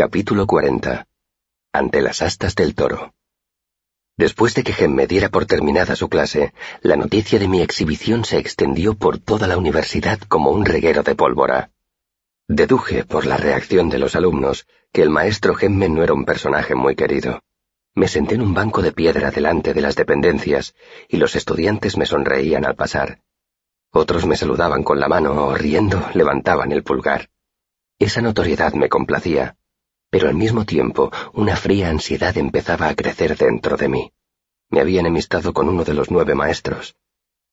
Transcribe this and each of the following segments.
Capítulo 40. Ante las astas del toro. Después de que Gem me diera por terminada su clase, la noticia de mi exhibición se extendió por toda la universidad como un reguero de pólvora. Deduje, por la reacción de los alumnos, que el maestro Gemme no era un personaje muy querido. Me senté en un banco de piedra delante de las dependencias y los estudiantes me sonreían al pasar. Otros me saludaban con la mano o riendo levantaban el pulgar. Esa notoriedad me complacía pero al mismo tiempo una fría ansiedad empezaba a crecer dentro de mí. Me había enemistado con uno de los nueve maestros.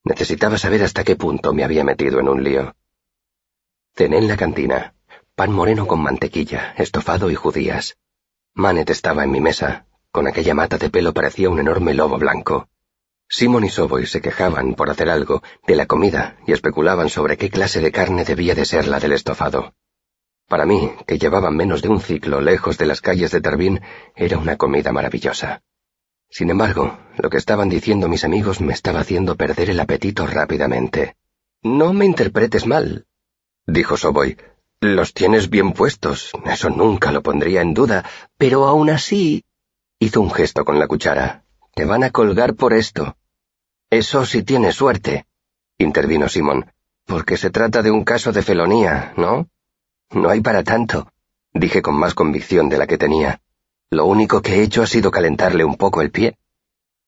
Necesitaba saber hasta qué punto me había metido en un lío. Cené en la cantina, pan moreno con mantequilla, estofado y judías. Manet estaba en mi mesa, con aquella mata de pelo parecía un enorme lobo blanco. Simon y Soboy se quejaban, por hacer algo, de la comida y especulaban sobre qué clase de carne debía de ser la del estofado. Para mí, que llevaba menos de un ciclo lejos de las calles de Tarbín, era una comida maravillosa. Sin embargo, lo que estaban diciendo mis amigos me estaba haciendo perder el apetito rápidamente. No me interpretes mal, dijo Soboy. Los tienes bien puestos, eso nunca lo pondría en duda, pero aún así... hizo un gesto con la cuchara. Te van a colgar por esto. Eso sí tiene suerte, intervino Simón, porque se trata de un caso de felonía, ¿no? No hay para tanto, dije con más convicción de la que tenía. Lo único que he hecho ha sido calentarle un poco el pie.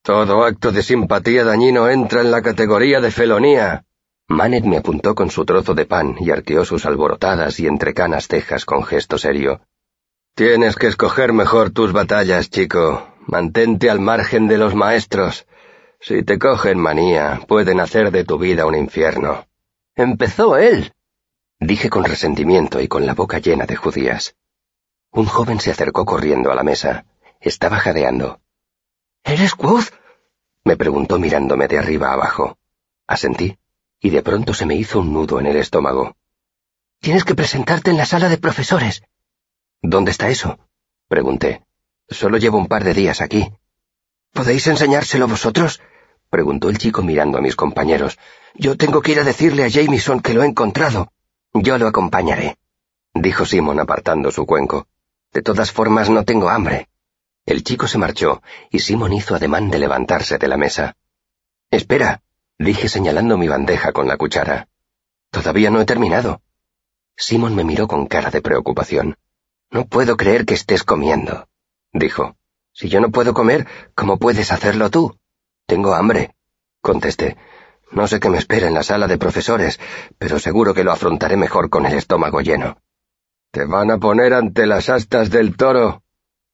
Todo acto de simpatía dañino entra en la categoría de felonía. Manet me apuntó con su trozo de pan y arqueó sus alborotadas y entrecanas cejas con gesto serio. Tienes que escoger mejor tus batallas, chico. Mantente al margen de los maestros. Si te cogen manía, pueden hacer de tu vida un infierno. Empezó él, dije con resentimiento y con la boca llena de judías. Un joven se acercó corriendo a la mesa. Estaba jadeando. ¿Eres Quoth? me preguntó mirándome de arriba abajo. Asentí, y de pronto se me hizo un nudo en el estómago. Tienes que presentarte en la sala de profesores. ¿Dónde está eso? pregunté. Solo llevo un par de días aquí. ¿Podéis enseñárselo vosotros? preguntó el chico mirando a mis compañeros. Yo tengo que ir a decirle a Jameson que lo he encontrado. Yo lo acompañaré, dijo Simon apartando su cuenco. De todas formas no tengo hambre. El chico se marchó y Simon hizo ademán de levantarse de la mesa. Espera, dije señalando mi bandeja con la cuchara. Todavía no he terminado. Simon me miró con cara de preocupación. No puedo creer que estés comiendo, dijo. Si yo no puedo comer, ¿cómo puedes hacerlo tú? Tengo hambre, contesté. No sé qué me espera en la sala de profesores, pero seguro que lo afrontaré mejor con el estómago lleno. Te van a poner ante las astas del toro,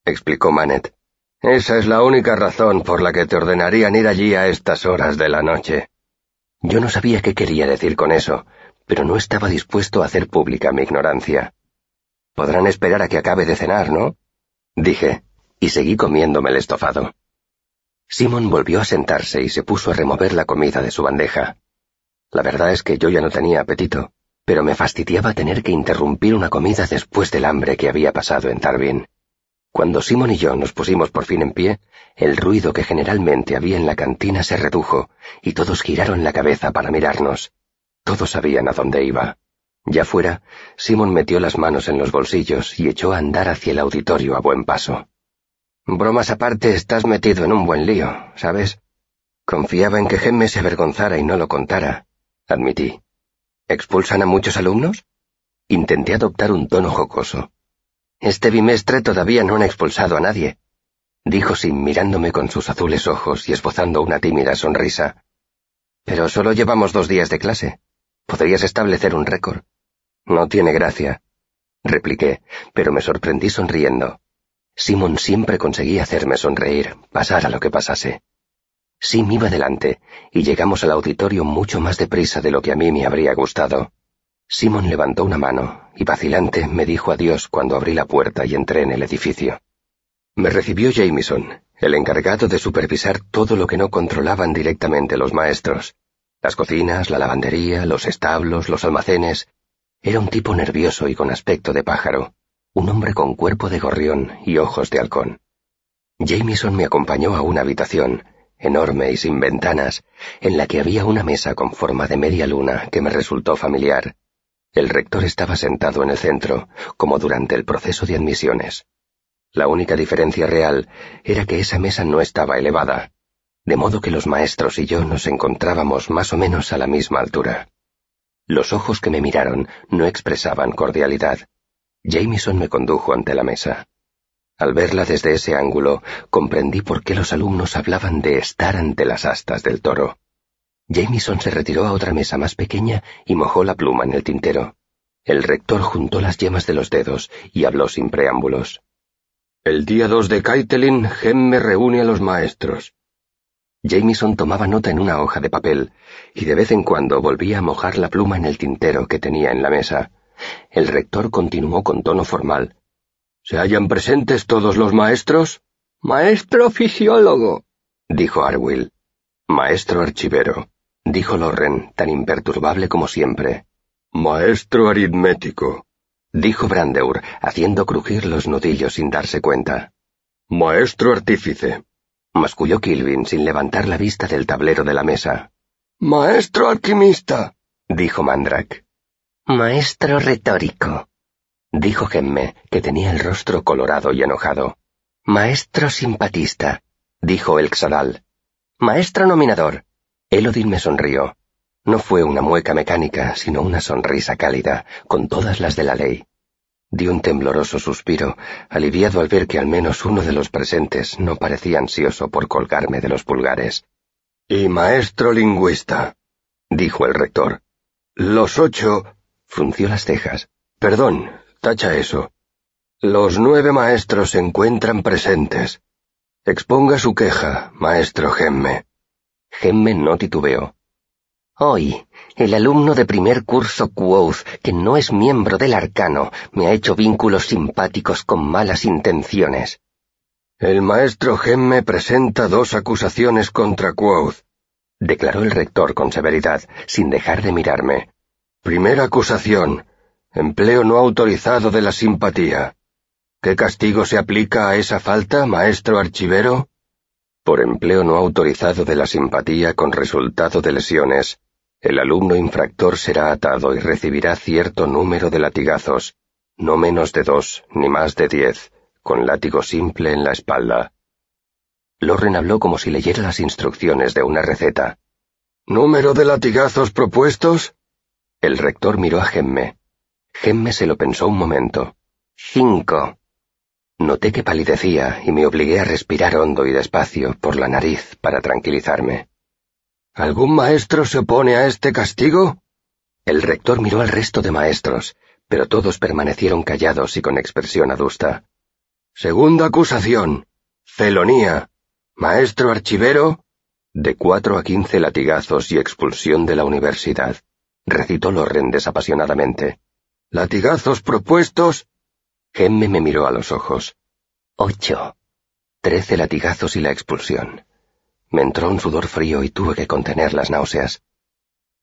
explicó Manet. Esa es la única razón por la que te ordenarían ir allí a estas horas de la noche. Yo no sabía qué quería decir con eso, pero no estaba dispuesto a hacer pública mi ignorancia. Podrán esperar a que acabe de cenar, ¿no? Dije, y seguí comiéndome el estofado. Simon volvió a sentarse y se puso a remover la comida de su bandeja. La verdad es que yo ya no tenía apetito, pero me fastidiaba tener que interrumpir una comida después del hambre que había pasado en Tarbin. Cuando Simon y yo nos pusimos por fin en pie, el ruido que generalmente había en la cantina se redujo y todos giraron la cabeza para mirarnos. Todos sabían a dónde iba. Ya fuera, Simon metió las manos en los bolsillos y echó a andar hacia el auditorio a buen paso. Bromas aparte, estás metido en un buen lío, ¿sabes? Confiaba en que Gemme se avergonzara y no lo contara, admití. ¿Expulsan a muchos alumnos? Intenté adoptar un tono jocoso. Este bimestre todavía no han expulsado a nadie, dijo Sim mirándome con sus azules ojos y esbozando una tímida sonrisa. Pero solo llevamos dos días de clase. Podrías establecer un récord. No tiene gracia, repliqué, pero me sorprendí sonriendo. Simon siempre conseguía hacerme sonreír, pasara lo que pasase. Sim iba delante, y llegamos al auditorio mucho más deprisa de lo que a mí me habría gustado. Simon levantó una mano, y vacilante me dijo adiós cuando abrí la puerta y entré en el edificio. Me recibió Jameson, el encargado de supervisar todo lo que no controlaban directamente los maestros. Las cocinas, la lavandería, los establos, los almacenes. Era un tipo nervioso y con aspecto de pájaro un hombre con cuerpo de gorrión y ojos de halcón. Jameson me acompañó a una habitación, enorme y sin ventanas, en la que había una mesa con forma de media luna que me resultó familiar. El rector estaba sentado en el centro, como durante el proceso de admisiones. La única diferencia real era que esa mesa no estaba elevada, de modo que los maestros y yo nos encontrábamos más o menos a la misma altura. Los ojos que me miraron no expresaban cordialidad. Jameson me condujo ante la mesa. Al verla desde ese ángulo, comprendí por qué los alumnos hablaban de estar ante las astas del toro. Jameson se retiró a otra mesa más pequeña y mojó la pluma en el tintero. El rector juntó las yemas de los dedos y habló sin preámbulos. El día 2 de Kaitelin, me reúne a los maestros. Jameson tomaba nota en una hoja de papel y de vez en cuando volvía a mojar la pluma en el tintero que tenía en la mesa. El rector continuó con tono formal. ¿Se hallan presentes todos los maestros? Maestro fisiólogo, dijo Arwill. Maestro archivero, dijo Lorren, tan imperturbable como siempre. Maestro aritmético, dijo Brandeur, haciendo crujir los nudillos sin darse cuenta. Maestro artífice, masculló Kilvin sin levantar la vista del tablero de la mesa. Maestro alquimista, dijo Mandrak. Maestro retórico, dijo Gemme, que tenía el rostro colorado y enojado. Maestro simpatista, dijo el Xadal. Maestro nominador. Elodin me sonrió. No fue una mueca mecánica, sino una sonrisa cálida, con todas las de la ley. Di un tembloroso suspiro, aliviado al ver que al menos uno de los presentes no parecía ansioso por colgarme de los pulgares. Y maestro lingüista, dijo el rector. Los ocho... frunció las cejas. Perdón, tacha eso. Los nueve maestros se encuentran presentes. Exponga su queja, maestro Gemme. Gemme no titubeó. Hoy, el alumno de primer curso Quoth, que no es miembro del arcano, me ha hecho vínculos simpáticos con malas intenciones. El maestro Gemme presenta dos acusaciones contra Quoth, declaró el rector con severidad, sin dejar de mirarme. Primera acusación. Empleo no autorizado de la simpatía. ¿Qué castigo se aplica a esa falta, maestro archivero? Por empleo no autorizado de la simpatía con resultado de lesiones, el alumno infractor será atado y recibirá cierto número de latigazos, no menos de dos ni más de diez, con látigo simple en la espalda. Loren habló como si leyera las instrucciones de una receta. ¿Número de latigazos propuestos? El rector miró a Gemme. Gemme se lo pensó un momento. Cinco. Noté que palidecía y me obligué a respirar hondo y despacio por la nariz para tranquilizarme. ¿Algún maestro se opone a este castigo? El rector miró al resto de maestros, pero todos permanecieron callados y con expresión adusta. Segunda acusación. Felonía. Maestro archivero. De cuatro a quince latigazos y expulsión de la universidad, recitó Lorren desapasionadamente. Latigazos propuestos. Gemme me miró a los ojos. Ocho. Trece latigazos y la expulsión. Me entró un sudor frío y tuve que contener las náuseas.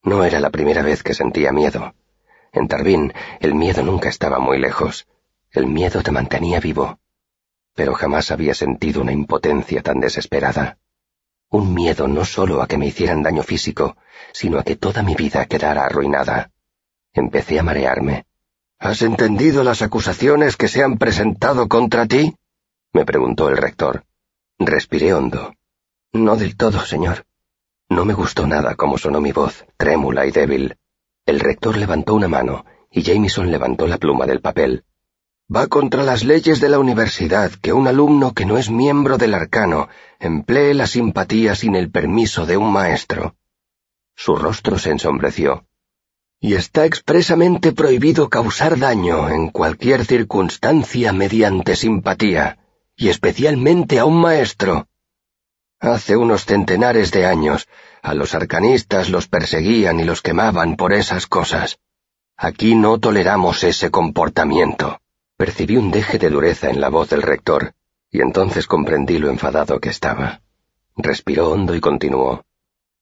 No era la primera vez que sentía miedo. En Tarbín, el miedo nunca estaba muy lejos. El miedo te mantenía vivo. Pero jamás había sentido una impotencia tan desesperada. Un miedo no solo a que me hicieran daño físico, sino a que toda mi vida quedara arruinada. Empecé a marearme. ¿Has entendido las acusaciones que se han presentado contra ti? me preguntó el rector. Respiré hondo. No del todo, señor. No me gustó nada cómo sonó mi voz, trémula y débil. El rector levantó una mano y Jameson levantó la pluma del papel. Va contra las leyes de la universidad que un alumno que no es miembro del arcano emplee la simpatía sin el permiso de un maestro. Su rostro se ensombreció. Y está expresamente prohibido causar daño en cualquier circunstancia mediante simpatía, y especialmente a un maestro. Hace unos centenares de años, a los arcanistas los perseguían y los quemaban por esas cosas. Aquí no toleramos ese comportamiento. Percibí un deje de dureza en la voz del rector, y entonces comprendí lo enfadado que estaba. Respiró hondo y continuó.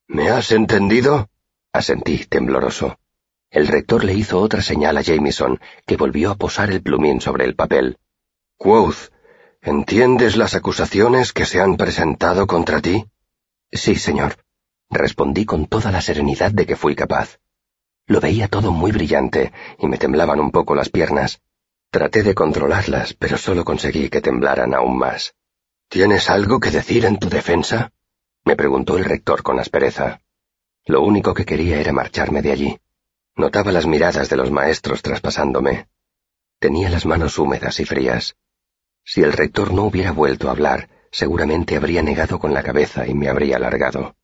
¿Me has entendido? Asentí, tembloroso. El rector le hizo otra señal a Jameson, que volvió a posar el plumín sobre el papel. Quoth, ¿Entiendes las acusaciones que se han presentado contra ti? Sí, señor. Respondí con toda la serenidad de que fui capaz. Lo veía todo muy brillante y me temblaban un poco las piernas. Traté de controlarlas, pero solo conseguí que temblaran aún más. ¿Tienes algo que decir en tu defensa? me preguntó el rector con aspereza. Lo único que quería era marcharme de allí. Notaba las miradas de los maestros traspasándome. Tenía las manos húmedas y frías. Si el rector no hubiera vuelto a hablar, seguramente habría negado con la cabeza y me habría alargado.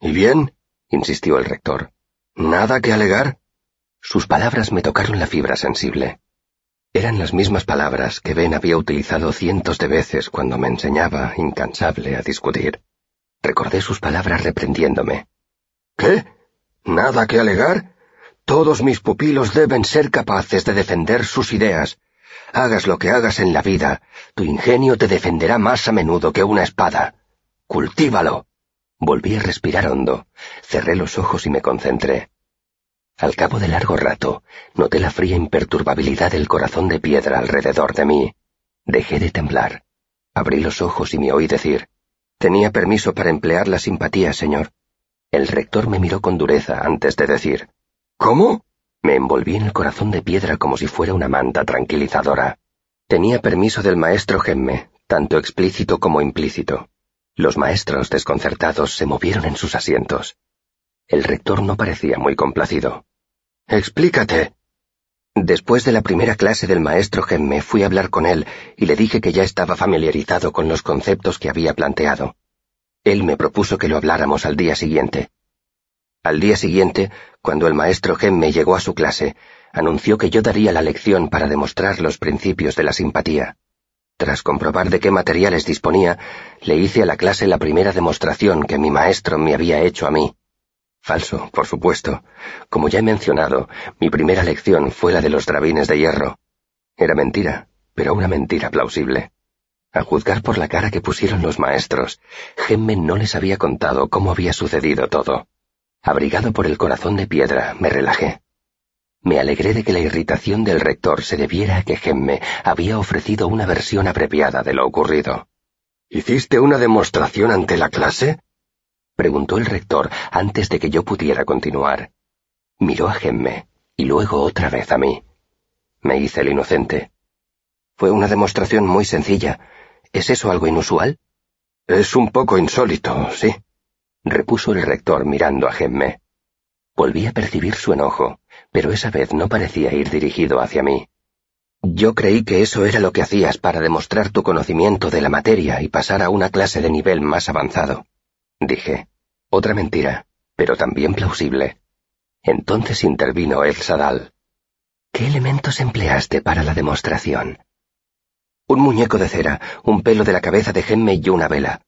¿Y bien? insistió el rector. ¿Nada que alegar? Sus palabras me tocaron la fibra sensible. Eran las mismas palabras que Ben había utilizado cientos de veces cuando me enseñaba, incansable, a discutir. Recordé sus palabras reprendiéndome. ¿Qué? ¿Nada que alegar? Todos mis pupilos deben ser capaces de defender sus ideas. Hagas lo que hagas en la vida, tu ingenio te defenderá más a menudo que una espada. Cultívalo. Volví a respirar hondo, cerré los ojos y me concentré. Al cabo de largo rato, noté la fría imperturbabilidad del corazón de piedra alrededor de mí. Dejé de temblar. Abrí los ojos y me oí decir, Tenía permiso para emplear la simpatía, señor. El rector me miró con dureza antes de decir, ¿Cómo? Me envolví en el corazón de piedra como si fuera una manta tranquilizadora. Tenía permiso del maestro Gemme, tanto explícito como implícito. Los maestros desconcertados se movieron en sus asientos. El rector no parecía muy complacido. Explícate. Después de la primera clase del maestro Gemme fui a hablar con él y le dije que ya estaba familiarizado con los conceptos que había planteado. Él me propuso que lo habláramos al día siguiente. Al día siguiente, cuando el maestro Gemme llegó a su clase, anunció que yo daría la lección para demostrar los principios de la simpatía. Tras comprobar de qué materiales disponía, le hice a la clase la primera demostración que mi maestro me había hecho a mí. Falso, por supuesto. Como ya he mencionado, mi primera lección fue la de los drabines de hierro. Era mentira, pero una mentira plausible. A juzgar por la cara que pusieron los maestros, Gemme no les había contado cómo había sucedido todo. Abrigado por el corazón de piedra, me relajé. Me alegré de que la irritación del rector se debiera a que Gemme había ofrecido una versión abreviada de lo ocurrido. ¿Hiciste una demostración ante la clase? Preguntó el rector antes de que yo pudiera continuar. Miró a Gemme y luego otra vez a mí. Me hice el inocente. Fue una demostración muy sencilla. ¿Es eso algo inusual? Es un poco insólito, sí, repuso el rector mirando a Gemme. Volví a percibir su enojo pero esa vez no parecía ir dirigido hacia mí. Yo creí que eso era lo que hacías para demostrar tu conocimiento de la materia y pasar a una clase de nivel más avanzado. Dije, otra mentira, pero también plausible. Entonces intervino el Sadal. ¿Qué elementos empleaste para la demostración? Un muñeco de cera, un pelo de la cabeza de Gemme y una vela.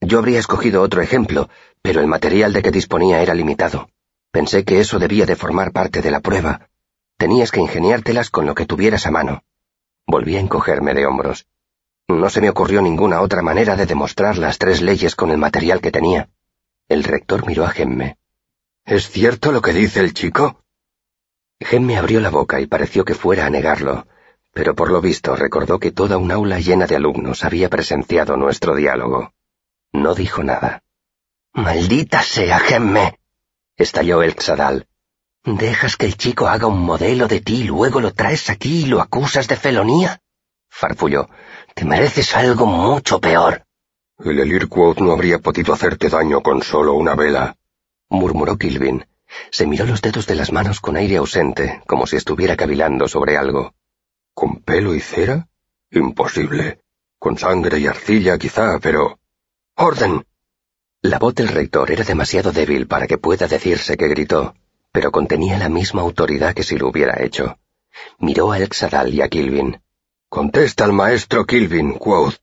Yo habría escogido otro ejemplo, pero el material de que disponía era limitado. Pensé que eso debía de formar parte de la prueba. Tenías que ingeniártelas con lo que tuvieras a mano. Volví a encogerme de hombros. No se me ocurrió ninguna otra manera de demostrar las tres leyes con el material que tenía. El rector miró a Gemme. ¿Es cierto lo que dice el chico? Gemme abrió la boca y pareció que fuera a negarlo, pero por lo visto recordó que toda un aula llena de alumnos había presenciado nuestro diálogo. No dijo nada. Maldita sea, Gemme, estalló el Xadal. ¿Dejas que el chico haga un modelo de ti y luego lo traes aquí y lo acusas de felonía? Farfulló. Te mereces algo mucho peor. El Elirquoth no habría podido hacerte daño con solo una vela, murmuró Kilvin. Se miró los dedos de las manos con aire ausente, como si estuviera cavilando sobre algo. ¿Con pelo y cera? Imposible. Con sangre y arcilla quizá, pero... ¡Orden! La voz del rector era demasiado débil para que pueda decirse que gritó, pero contenía la misma autoridad que si lo hubiera hecho. Miró a Exadal y a Kilvin. Contesta al maestro Kilvin, Quoth.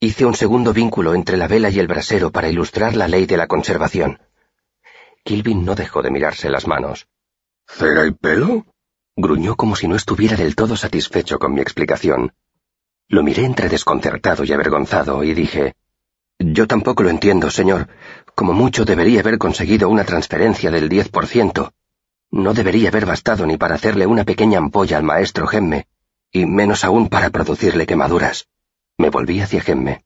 Hice un segundo vínculo entre la vela y el brasero para ilustrar la ley de la conservación. Kilvin no dejó de mirarse las manos. ¿Cera y pelo? Gruñó como si no estuviera del todo satisfecho con mi explicación. Lo miré entre desconcertado y avergonzado y dije, yo tampoco lo entiendo, señor. Como mucho debería haber conseguido una transferencia del diez por ciento. No debería haber bastado ni para hacerle una pequeña ampolla al maestro Gemme, y menos aún para producirle quemaduras. Me volví hacia Gemme.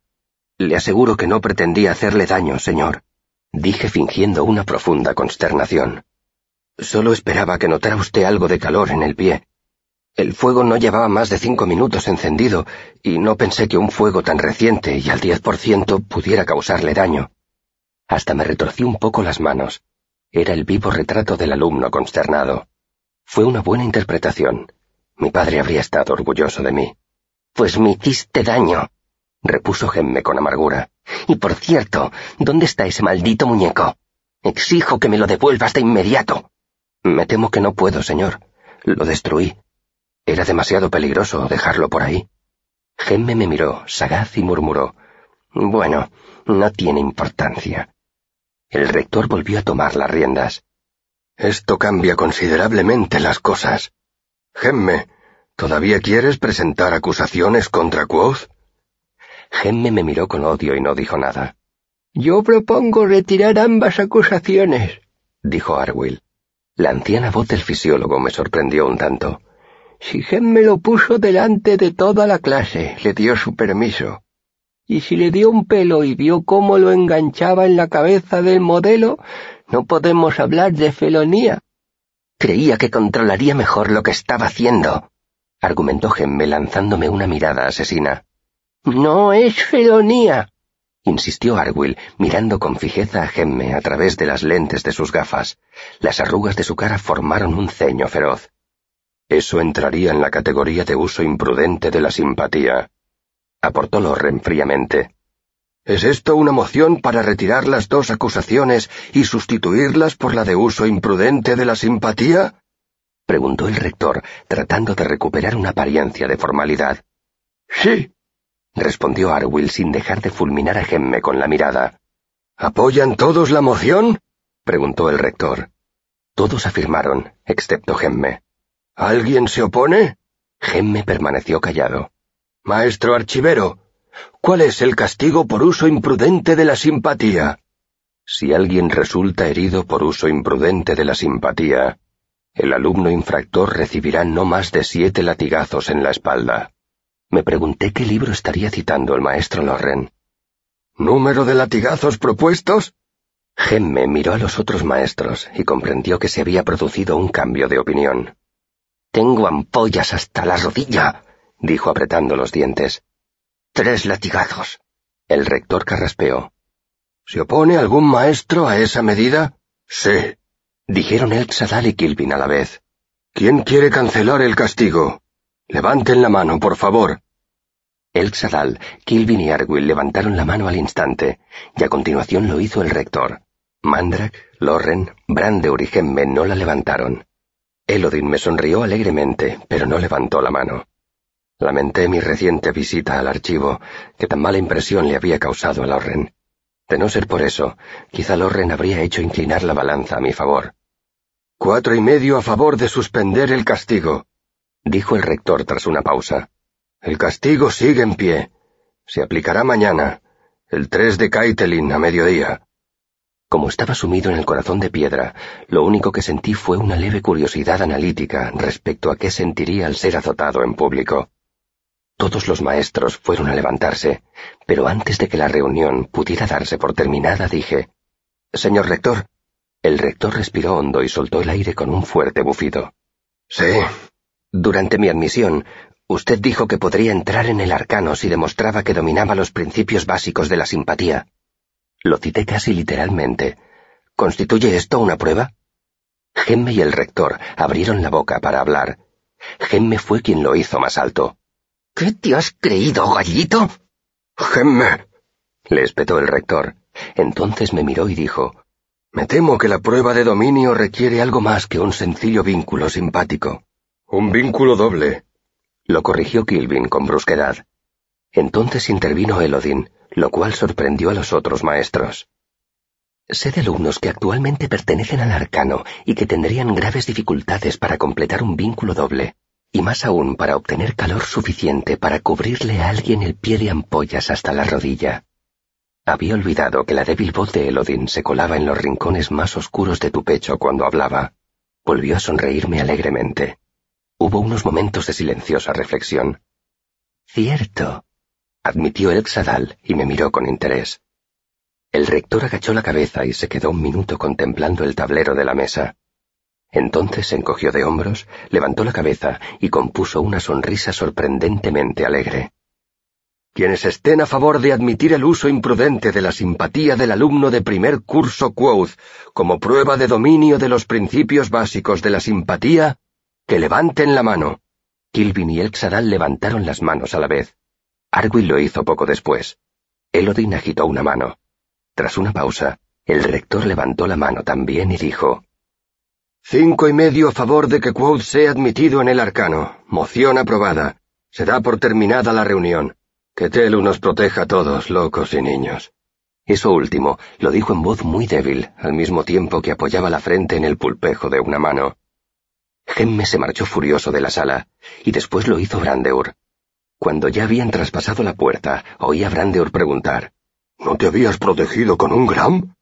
Le aseguro que no pretendía hacerle daño, señor, dije fingiendo una profunda consternación. Solo esperaba que notara usted algo de calor en el pie. El fuego no llevaba más de cinco minutos encendido, y no pensé que un fuego tan reciente y al diez por ciento pudiera causarle daño. Hasta me retorcí un poco las manos. Era el vivo retrato del alumno consternado. Fue una buena interpretación. Mi padre habría estado orgulloso de mí. Pues me hiciste daño, repuso Gemme con amargura. Y por cierto, ¿dónde está ese maldito muñeco? Exijo que me lo devuelvas de inmediato. Me temo que no puedo, señor. Lo destruí. Era demasiado peligroso dejarlo por ahí. Gemme me miró, sagaz, y murmuró. Bueno, no tiene importancia. El rector volvió a tomar las riendas. Esto cambia considerablemente las cosas. Gemme, ¿todavía quieres presentar acusaciones contra Quoth? Gemme me miró con odio y no dijo nada. Yo propongo retirar ambas acusaciones, dijo Arwill. La anciana voz del fisiólogo me sorprendió un tanto. Si Gemme lo puso delante de toda la clase, le dio su permiso. Y si le dio un pelo y vio cómo lo enganchaba en la cabeza del modelo, no podemos hablar de felonía. Creía que controlaría mejor lo que estaba haciendo, argumentó Gemme lanzándome una mirada asesina. No es felonía, insistió Arwill, mirando con fijeza a Gemme a través de las lentes de sus gafas. Las arrugas de su cara formaron un ceño feroz. Eso entraría en la categoría de uso imprudente de la simpatía, aportó Lorren fríamente. ¿Es esto una moción para retirar las dos acusaciones y sustituirlas por la de uso imprudente de la simpatía? preguntó el rector, tratando de recuperar una apariencia de formalidad. Sí, respondió Arwill sin dejar de fulminar a Gemme con la mirada. ¿Apoyan todos la moción? preguntó el rector. Todos afirmaron, excepto Gemme. ¿Alguien se opone? Gemme permaneció callado. Maestro archivero, ¿cuál es el castigo por uso imprudente de la simpatía? Si alguien resulta herido por uso imprudente de la simpatía, el alumno infractor recibirá no más de siete latigazos en la espalda. Me pregunté qué libro estaría citando el maestro Lorren. ¿Número de latigazos propuestos? Gemme miró a los otros maestros y comprendió que se había producido un cambio de opinión. Tengo ampollas hasta la rodilla, dijo apretando los dientes. Tres latigazos. El rector carraspeó. ¿Se opone algún maestro a esa medida? Sí, dijeron el Sadal y Kilvin a la vez. ¿Quién quiere cancelar el castigo? Levanten la mano, por favor. El Sadal, Kilvin y Arwill levantaron la mano al instante, y a continuación lo hizo el rector. Mandrak, Lorren, Brandeur y Gemme no la levantaron. Elodin me sonrió alegremente, pero no levantó la mano. Lamenté mi reciente visita al archivo, que tan mala impresión le había causado a Lorren. De no ser por eso, quizá Lorren habría hecho inclinar la balanza a mi favor. Cuatro y medio a favor de suspender el castigo, dijo el rector tras una pausa. El castigo sigue en pie. Se aplicará mañana, el 3 de Kaitelin a mediodía. Como estaba sumido en el corazón de piedra, lo único que sentí fue una leve curiosidad analítica respecto a qué sentiría al ser azotado en público. Todos los maestros fueron a levantarse, pero antes de que la reunión pudiera darse por terminada dije, Señor rector. El rector respiró hondo y soltó el aire con un fuerte bufido. Sí. Durante mi admisión, usted dijo que podría entrar en el arcano si demostraba que dominaba los principios básicos de la simpatía. Lo cité casi literalmente. ¿Constituye esto una prueba? Gemme y el rector abrieron la boca para hablar. Gemme fue quien lo hizo más alto. ¿Qué te has creído, gallito? Gemme, le espetó el rector. Entonces me miró y dijo, Me temo que la prueba de dominio requiere algo más que un sencillo vínculo simpático. Un vínculo doble, lo corrigió Kilvin con brusquedad. Entonces intervino Elodin, lo cual sorprendió a los otros maestros. Sé de alumnos que actualmente pertenecen al arcano y que tendrían graves dificultades para completar un vínculo doble y más aún para obtener calor suficiente para cubrirle a alguien el pie de ampollas hasta la rodilla. Había olvidado que la débil voz de Elodin se colaba en los rincones más oscuros de tu pecho cuando hablaba. Volvió a sonreírme alegremente. Hubo unos momentos de silenciosa reflexión. Cierto, admitió el Xadal y me miró con interés. El rector agachó la cabeza y se quedó un minuto contemplando el tablero de la mesa. Entonces se encogió de hombros, levantó la cabeza y compuso una sonrisa sorprendentemente alegre. Quienes estén a favor de admitir el uso imprudente de la simpatía del alumno de primer curso Quoth como prueba de dominio de los principios básicos de la simpatía, que levanten la mano. Kilvin y Elxadal levantaron las manos a la vez. Arwin lo hizo poco después. Elodin agitó una mano. Tras una pausa, el rector levantó la mano también y dijo, Cinco y medio a favor de que Quoth sea admitido en el arcano. Moción aprobada. Se da por terminada la reunión. Que Telu nos proteja a todos, locos y niños. Eso último lo dijo en voz muy débil, al mismo tiempo que apoyaba la frente en el pulpejo de una mano. Gemme se marchó furioso de la sala, y después lo hizo Brandeur. Cuando ya habían traspasado la puerta, oí a Brandeur preguntar, ¿No te habías protegido con un gram?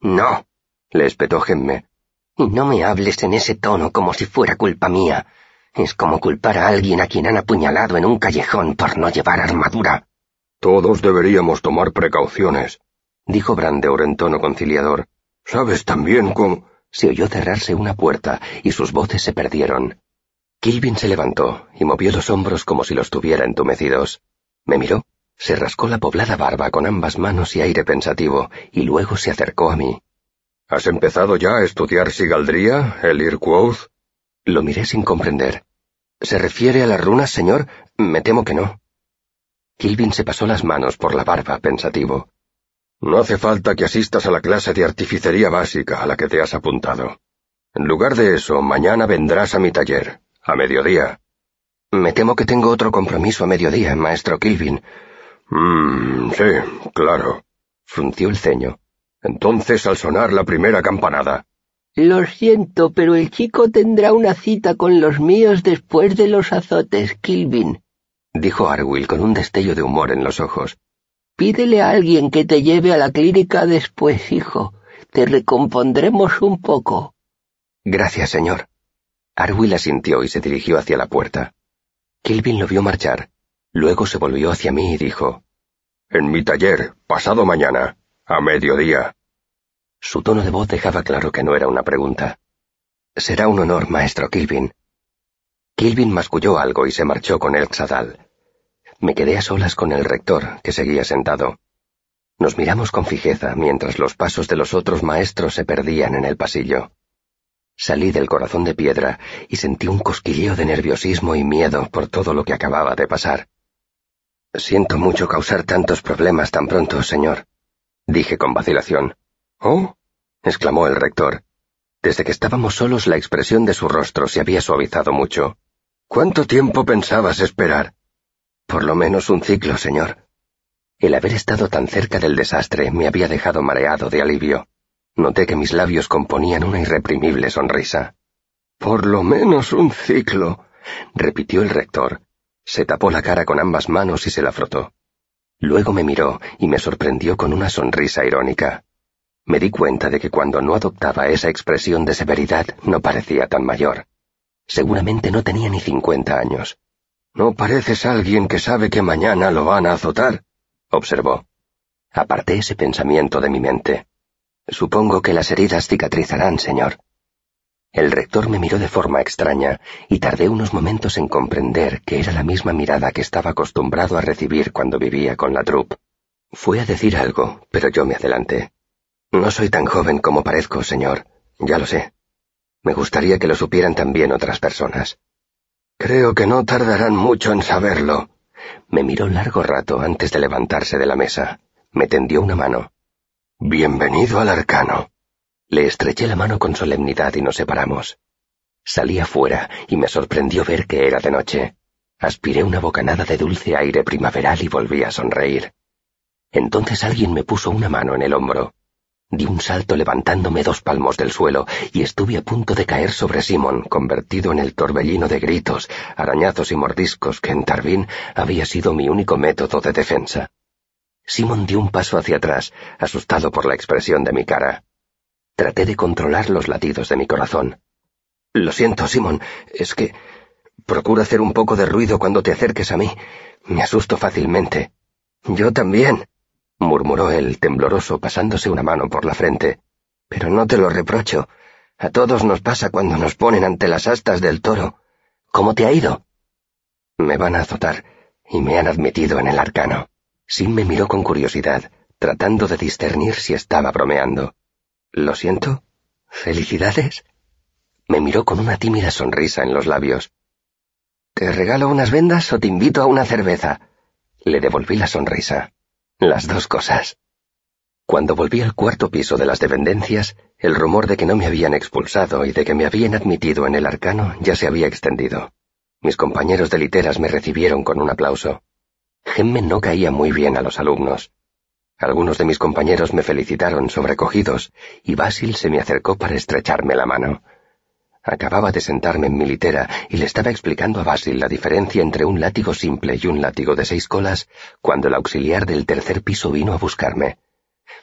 No, le espetó Gemme. Y no me hables en ese tono como si fuera culpa mía. Es como culpar a alguien a quien han apuñalado en un callejón por no llevar armadura. Todos deberíamos tomar precauciones, dijo Brandeur en tono conciliador. ¿Sabes también cómo...? Se oyó cerrarse una puerta y sus voces se perdieron. Kilvin se levantó y movió los hombros como si los tuviera entumecidos. Me miró, se rascó la poblada barba con ambas manos y aire pensativo, y luego se acercó a mí. ¿Has empezado ya a estudiar sigaldría, el Irquoth? Lo miré sin comprender. ¿Se refiere a las runas, señor? Me temo que no. Kilvin se pasó las manos por la barba, pensativo. No hace falta que asistas a la clase de artificería básica a la que te has apuntado. En lugar de eso, mañana vendrás a mi taller, a mediodía. Me temo que tengo otro compromiso a mediodía, maestro Kilvin. Mmm, sí, claro. Frunció el ceño. Entonces al sonar la primera campanada. Lo siento, pero el chico tendrá una cita con los míos después de los azotes, Kilvin, dijo Arwill con un destello de humor en los ojos. Pídele a alguien que te lleve a la clínica después, hijo. Te recompondremos un poco. Gracias, señor. Arwill asintió y se dirigió hacia la puerta. Kilvin lo vio marchar. Luego se volvió hacia mí y dijo, En mi taller, pasado mañana, a mediodía. Su tono de voz dejaba claro que no era una pregunta. Será un honor, maestro Kilvin. Kilvin masculló algo y se marchó con el Tzadal. Me quedé a solas con el rector, que seguía sentado. Nos miramos con fijeza mientras los pasos de los otros maestros se perdían en el pasillo. Salí del corazón de piedra y sentí un cosquilleo de nerviosismo y miedo por todo lo que acababa de pasar. Siento mucho causar tantos problemas tan pronto, señor, dije con vacilación. ¿Oh? exclamó el rector. Desde que estábamos solos la expresión de su rostro se había suavizado mucho. ¿Cuánto tiempo pensabas esperar? Por lo menos un ciclo, señor. El haber estado tan cerca del desastre me había dejado mareado de alivio. Noté que mis labios componían una irreprimible sonrisa. Por lo menos un ciclo, repitió el rector. Se tapó la cara con ambas manos y se la frotó. Luego me miró y me sorprendió con una sonrisa irónica. Me di cuenta de que cuando no adoptaba esa expresión de severidad no parecía tan mayor. Seguramente no tenía ni cincuenta años. No pareces alguien que sabe que mañana lo van a azotar, observó. Aparté ese pensamiento de mi mente. Supongo que las heridas cicatrizarán, señor. El rector me miró de forma extraña y tardé unos momentos en comprender que era la misma mirada que estaba acostumbrado a recibir cuando vivía con la troupe. Fue a decir algo, pero yo me adelanté. No soy tan joven como parezco, señor. Ya lo sé. Me gustaría que lo supieran también otras personas. Creo que no tardarán mucho en saberlo. Me miró largo rato antes de levantarse de la mesa. Me tendió una mano. Bienvenido al arcano. Le estreché la mano con solemnidad y nos separamos. Salí afuera y me sorprendió ver que era de noche. Aspiré una bocanada de dulce aire primaveral y volví a sonreír. Entonces alguien me puso una mano en el hombro. Di un salto levantándome dos palmos del suelo y estuve a punto de caer sobre Simon, convertido en el torbellino de gritos, arañazos y mordiscos que en Tarbín había sido mi único método de defensa. Simon dio un paso hacia atrás, asustado por la expresión de mi cara. Traté de controlar los latidos de mi corazón. Lo siento, Simon, es que... Procura hacer un poco de ruido cuando te acerques a mí. Me asusto fácilmente. Yo también, murmuró él, tembloroso, pasándose una mano por la frente. Pero no te lo reprocho. A todos nos pasa cuando nos ponen ante las astas del toro. ¿Cómo te ha ido? Me van a azotar y me han admitido en el arcano. Sin me miró con curiosidad, tratando de discernir si estaba bromeando. ¿Lo siento? ¿Felicidades? Me miró con una tímida sonrisa en los labios. ¿Te regalo unas vendas o te invito a una cerveza? Le devolví la sonrisa. Las dos cosas. Cuando volví al cuarto piso de las dependencias, el rumor de que no me habían expulsado y de que me habían admitido en el arcano ya se había extendido. Mis compañeros de literas me recibieron con un aplauso. Gemme no caía muy bien a los alumnos. Algunos de mis compañeros me felicitaron sobrecogidos y Basil se me acercó para estrecharme la mano. Acababa de sentarme en mi litera y le estaba explicando a Basil la diferencia entre un látigo simple y un látigo de seis colas cuando el auxiliar del tercer piso vino a buscarme.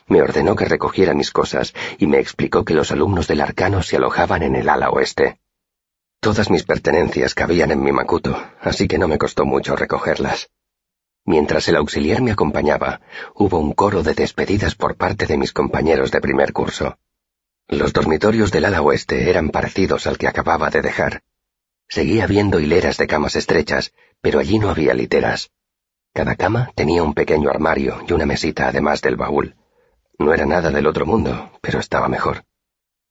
Me ordenó que recogiera mis cosas y me explicó que los alumnos del arcano se alojaban en el ala oeste. Todas mis pertenencias cabían en mi macuto, así que no me costó mucho recogerlas. Mientras el auxiliar me acompañaba, hubo un coro de despedidas por parte de mis compañeros de primer curso. Los dormitorios del ala oeste eran parecidos al que acababa de dejar. Seguía viendo hileras de camas estrechas, pero allí no había literas. Cada cama tenía un pequeño armario y una mesita además del baúl. No era nada del otro mundo, pero estaba mejor.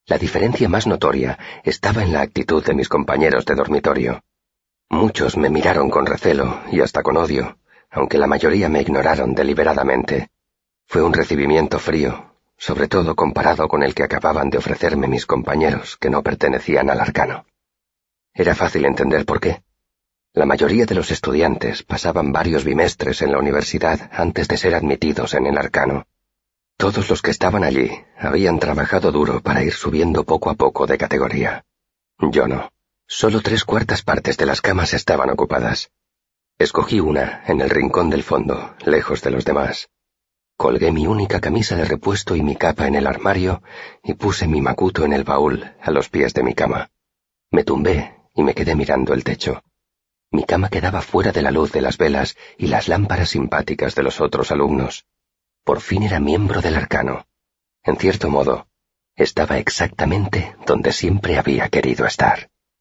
La diferencia más notoria estaba en la actitud de mis compañeros de dormitorio. Muchos me miraron con recelo y hasta con odio, aunque la mayoría me ignoraron deliberadamente. Fue un recibimiento frío, sobre todo comparado con el que acababan de ofrecerme mis compañeros que no pertenecían al arcano. Era fácil entender por qué. La mayoría de los estudiantes pasaban varios bimestres en la universidad antes de ser admitidos en el arcano. Todos los que estaban allí habían trabajado duro para ir subiendo poco a poco de categoría. Yo no. Solo tres cuartas partes de las camas estaban ocupadas. Escogí una, en el rincón del fondo, lejos de los demás. Colgué mi única camisa de repuesto y mi capa en el armario y puse mi macuto en el baúl a los pies de mi cama. Me tumbé y me quedé mirando el techo. Mi cama quedaba fuera de la luz de las velas y las lámparas simpáticas de los otros alumnos. Por fin era miembro del arcano. En cierto modo, estaba exactamente donde siempre había querido estar.